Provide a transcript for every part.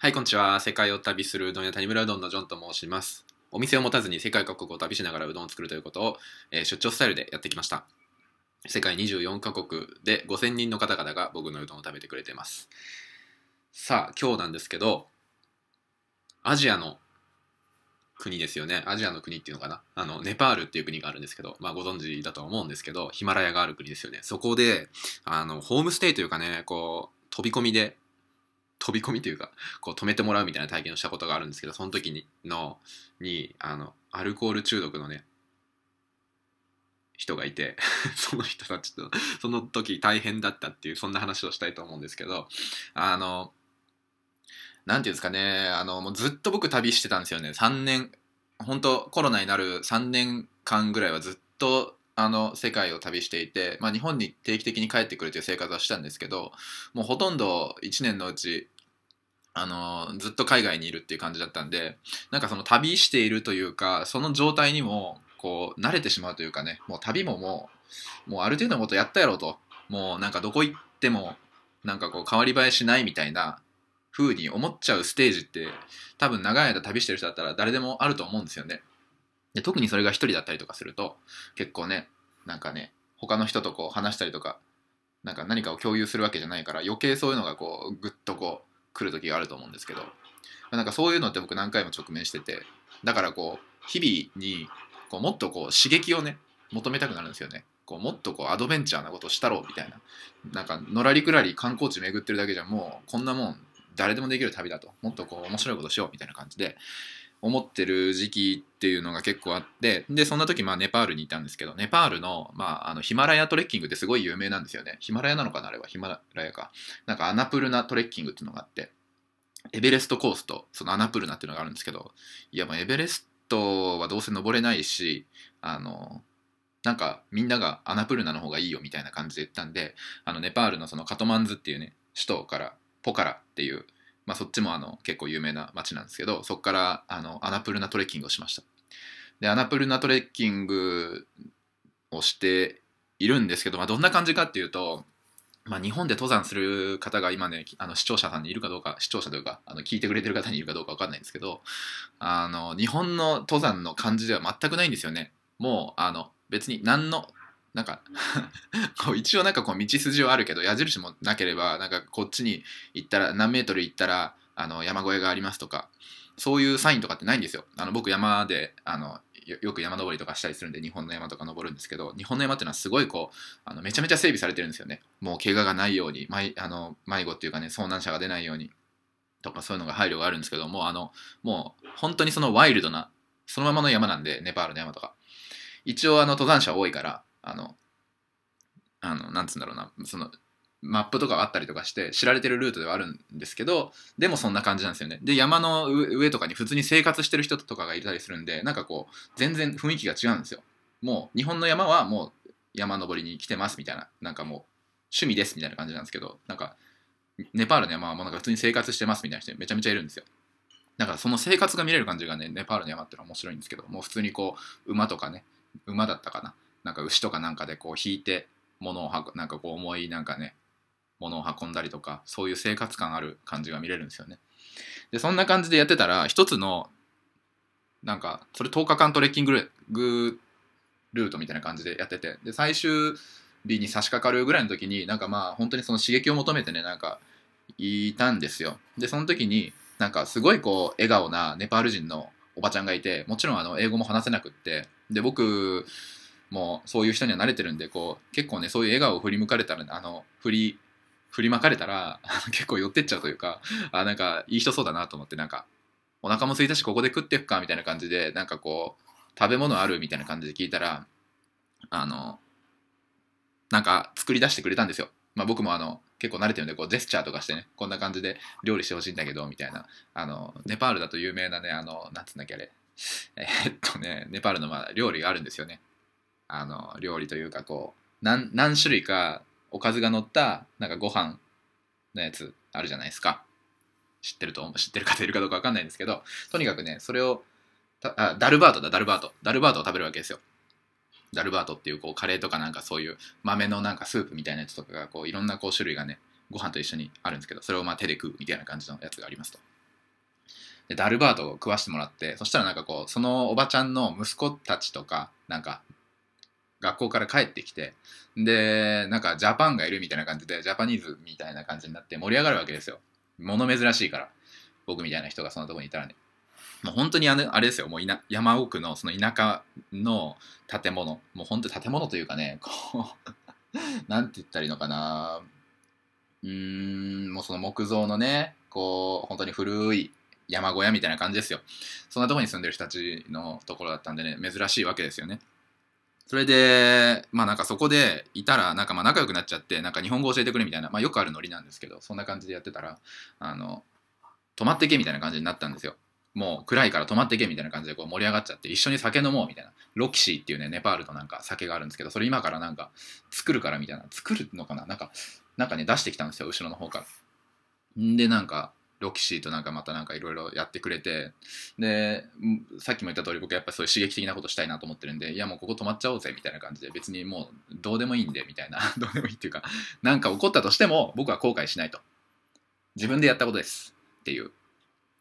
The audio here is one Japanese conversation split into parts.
はい、こんにちは。世界を旅するうどん屋谷村うどんのジョンと申します。お店を持たずに世界各国を旅しながらうどんを作るということを、えー出張スタイルでやってきました。世界24カ国で5000人の方々が僕のうどんを食べてくれています。さあ、今日なんですけど、アジアの国ですよね。アジアの国っていうのかな？あの、ネパールっていう国があるんですけど、まあご存知だと思うんですけど、ヒマラヤがある国ですよね。そこで、あの、ホームステイというかね、こう、飛び込みで、飛び込みというか、こう止めてもらうみたいな体験をしたことがあるんですけどその時にのにあのアルコール中毒のね人がいて その人たちとその時大変だったっていうそんな話をしたいと思うんですけどあのなんていうんですかねあのもうずっと僕旅してたんですよね。3年本当コロナになる3年間ぐらいはずっとあの世界を旅していて、まあ、日本に定期的に帰ってくるという生活はしたんですけどもうほとんど1年のうちあのずっと海外にいるっていう感じだったんでなんかその旅しているというかその状態にもこう慣れてしまうというかねもう旅ももうもうある程度のことやったやろともうなんかどこ行ってもなんかこう変わり映えしないみたいな風に思っちゃうステージって多分長い間旅してる人だったら誰でもあると思うんですよね。で特にそれが一人だったりとかすると結構ねなんかね他の人とこう話したりとかなんか何かを共有するわけじゃないから余計そういうのがこうグッとこう来る時があると思うんですけどなんかそういうのって僕何回も直面しててだからこう日々にこうもっとこう刺激をね求めたくなるんですよね。こうもっとこうアドベンチャーなことしたろうみたいな。なんかのらりくらり観光地巡ってるだけじゃもうこんなもん誰でもできる旅だと。もっとこう面白いことしようみたいな感じで思ってる時期っていうのが結構あってでそんな時まあネパールにいたんですけどネパールの,、まあ、あのヒマラヤトレッキングってすごい有名なんですよね。ヒマラヤなのかなあれは。ヒマラヤか。なんかアナプルナトレッキングっていうのがあってエベレストコースとそのアナプルナっていうのがあるんですけどいやもうエベレストはどうせ登れないしあのなんかみんながアナプルナの方がいいよみたいな感じで言ったんであのネパールのそのカトマンズっていうね首都からポカラっていうまあ、そっちもあの結構有名な街なんですけどそこからあのアナプルナトレッキングをしました。でアナプルナトレッキングをしているんですけど、まあ、どんな感じかっていうと、まあ、日本で登山する方が今ねあの視聴者さんにいるかどうか視聴者というかあの聞いてくれてる方にいるかどうか分かんないんですけどあの日本の登山の感じでは全くないんですよね。もうあの別に何のなんか こう一応なんかこう道筋はあるけど矢印もなければなんかこっちに行ったら何メートル行ったらあの山越えがありますとかそういうサインとかってないんですよ。あの僕山であのよく山登りとかしたりするんで日本の山とか登るんですけど日本の山っていうのはすごいこうあのめちゃめちゃ整備されてるんですよね。もう怪我がないように迷あの迷子っていうかね遭難者が出ないようにとかそういうのが配慮があるんですけどもうあのもう本当にそのワイルドなそのままの山なんでネパールの山とか。一応あの登山者多いからあの、あの、なんつうんだろうな、その、マップとかあったりとかして知られてるルートではあるんですけどでもそんな感じなんですよね。で山の上とかに普通に生活してる人とかがいたりするんでなんかこう全然雰囲気が違うんですよ。もう日本の山はもう山登りに来てますみたいななんかもう趣味ですみたいな感じなんですけどなんかネパールの山はもうなんか普通に生活してますみたいな人めちゃめちゃいるんですよ。だからその生活が見れる感じがねネパールの山ってのは面白いんですけどもう普通にこう馬とかね馬だったかななんか牛とかなんかでこう引いて物を運なんかこう重いなんかね物を運んだりとかそういう生活感ある感じが見れるんですよね。でそんな感じでやってたら一つのなんかそれ10日間トレッキングルートみたいな感じでやっててで最終日に差し掛かるぐらいの時になんかまあ本当にその刺激を求めてねなんかいたんですよ。でその時になんかすごいこう笑顔なネパール人のおばちゃんがいてもちろんあの英語も話せなくってで僕もうそういう人には慣れてるんでこう結構ねそういう笑顔を振り向かれたらあの振り振りまかれたら 結構寄ってっちゃうというかあなんかいい人そうだなと思ってなんかお腹も空いたしここで食っていくかみたいな感じでなんかこう食べ物あるみたいな感じで聞いたらあのなんか作り出してくれたんですよ。まあ、僕もあの結構慣れてるんでこうジェスチャーとかしてねこんな感じで料理してほしいんだけどみたいな。あのネパールだと有名なねあのなんつうんだっけあれ。えー、っとねネパールのまあ料理があるんですよね。あの料理というかこう何何種類かおかずが乗ったなんかご飯のやつあるじゃないですか。知ってると思う知ってる方いるかどうか分かんないんですけどとにかくねそれをあダルバートだダルバート。ダルバートを食べるわけですよ。ダルバートっていうこうカレーとかなんかそういう豆のなんかスープみたいなやつとかがこういろんなこう種類がねご飯と一緒にあるんですけどそれをまあ手で食うみたいな感じのやつがありますと。でダルバートを食わしてもらってそしたらなんかこうそのおばちゃんの息子たちとかなんか学校から帰ってきてでなんかジャパンがいるみたいな感じでジャパニーズみたいな感じになって盛り上がるわけですよ。物珍しいから僕みたいな人がそんなとこにいたらね。もう本当にあのあれですよ。もう山奥のその田舎の建物。もう本当に建物というかねこう なんて言ったらいいのかな。うーんもうその木造のねこう本当に古い山小屋みたいな感じですよ。そんなとこに住んでる人たちのところだったんでね珍しいわけですよね。それでまあなんかそこでいたらなんかまあ仲良くなっちゃってなんか日本語教えてくれみたいなまあよくあるノリなんですけどそんな感じでやってたらあの泊まってけみたいな感じになったんですよ。もう暗いから泊まってけみたいな感じでこう盛り上がっちゃって一緒に酒飲もうみたいな。ロキシーっていうねネパールのなんか酒があるんですけどそれ今からなんか作るからみたいな。作るのかな？なんかなんかね出してきたんですよ後ろの方から。んでなんかロキシーとなんかまたなんかいろいろやってくれてでさっきも言った通り僕やっぱそういう刺激的なことしたいなと思ってるんでいやもうここ泊まっちゃおうぜみたいな感じで別にもうどうでもいいんでみたいな どうでもいいっていうかなんか起こったとしても僕は後悔しないと。自分でやったことですっていう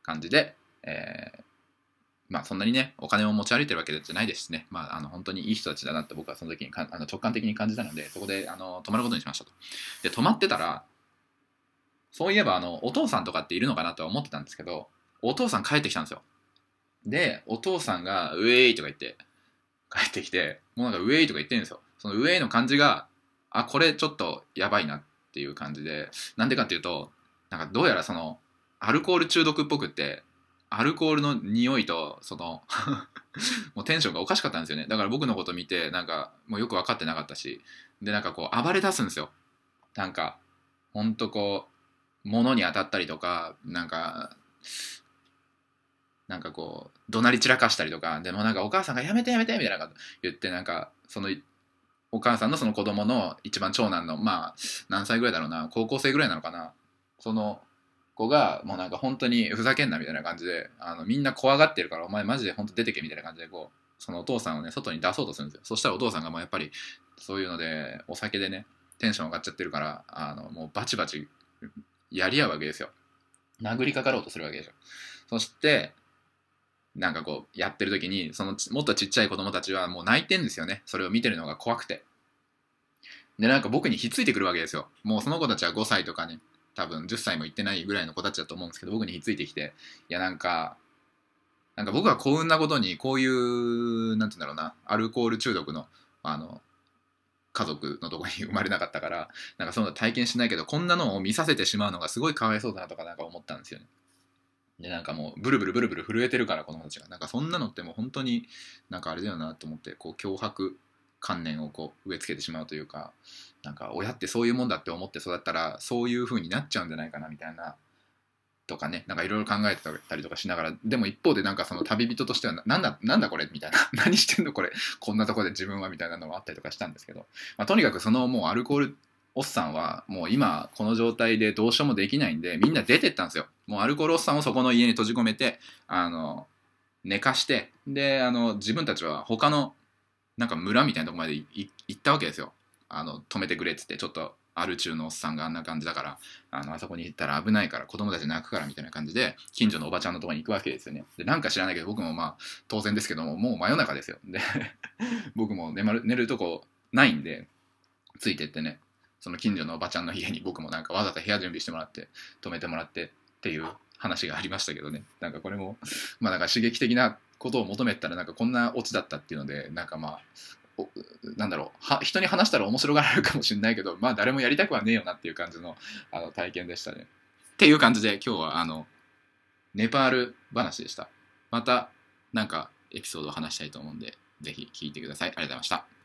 感じで、えー、まあそんなにねお金を持ち歩いてるわけじゃないですしね。まああの本当にいい人たちだなって僕はその時にあの直感的に感じたのでそこであの泊まることにしましたと。で泊まってたらそういえばあのお父さんとかっているのかなとは思ってたんですけどお父さん帰ってきたんですよ。でお父さんが「ウェイ」とか言って帰ってきてもうなんか「ウェイ」とか言ってるんですよ。その「ウェイ」の感じがあこれちょっとやばいなっていう感じでなんでかっていうとなんかどうやらそのアルコール中毒っぽくってアルコールの匂いとその もうテンションがおかしかったんですよね。だから僕のこと見てなんかもうよく分かってなかったしでなんかこう暴れ出すんですよ。なんかほんとこう物に当たったりとかなんかなんかこう怒鳴り散らかしたりとかでもなんかお母さんが「やめてやめて」みたいなこと言ってなんかそのお母さんのその子供の一番長男のまあ何歳ぐらいだろうな高校生ぐらいなのかなその子がもうなんか本当にふざけんなみたいな感じであのみんな怖がってるからお前マジで本当出てけみたいな感じでこうそのお父さんをね外に出そうとするんですよ。そしたらお父さんがもうやっぱりそういうのでお酒でねテンション上がっちゃってるからあのもうバチバチやり合うわけですよ。殴りかかろうとするわけでしょ。そして、なんかこう、やってる時に、そのもっとちっちゃい子供たちはもう泣いてんですよね。それを見てるのが怖くて。で、なんか僕にひっついてくるわけですよ。もうその子たちは5歳とかね、多分10歳もいってないぐらいの子たちだと思うんですけど、僕にひっついてきて、いやなんか、なんか僕は幸運なことに、こういう、なんて言うんだろうな、アルコール中毒の、あの、家族のとこに生まれなかったから なんかそんな体験しないけどこんなのを見させてしまうのがすごいかわいそうだなとかなんか思ったんですよね。でなんかもうブルブルブルブル震えてるから子供たちがなんかそんなのってもう本当になんかあれだよなと思ってこう脅迫観念をこう植え付けてしまうというかなんか親ってそういうもんだって思って育ったらそういう風になっちゃうんじゃないかなみたいなとかねなんかいろいろ考えてたりとかしながらでも一方でなんかその旅人としてはなんだなんだこれみたいな 何してんのこれこんなとこで自分はみたいなのもあったりとかしたんですけど、まあ、とにかくそのもうアルコールおっさんはもう今この状態でどうしようもできないんでみんな出てったんですよ。もうアルコールおっさんをそこの家に閉じ込めてあの寝かしてであの自分たちは他のなんか村みたいなとこまで行ったわけですよ。あの止めてくれっつってちょっとある中のおっさんがあんな感じだからあのあそこに行ったら危ないから子供たち泣くからみたいな感じで近所のおばちゃんのとこに行くわけですよね。でなんか知らないけど僕もまあ当然ですけどももう真夜中ですよ。で 僕も寝る寝るとこないんでついてってねその近所のおばちゃんの家に僕もなんかわざと部屋準備してもらって泊めてもらってっていう話がありましたけどね。なんかこれもまあなんか刺激的なことを求めたらなんかこんなオチだったっていうのでなんかまあなんだろうは人に話したら面白がられるかもしれないけどまあ誰もやりたくはねえよなっていう感じのあの体験でしたね。っていう感じで今日はあのネパール話でした。またなんかエピソードを話したいと思うんでぜひ聞いてください。ありがとうございました。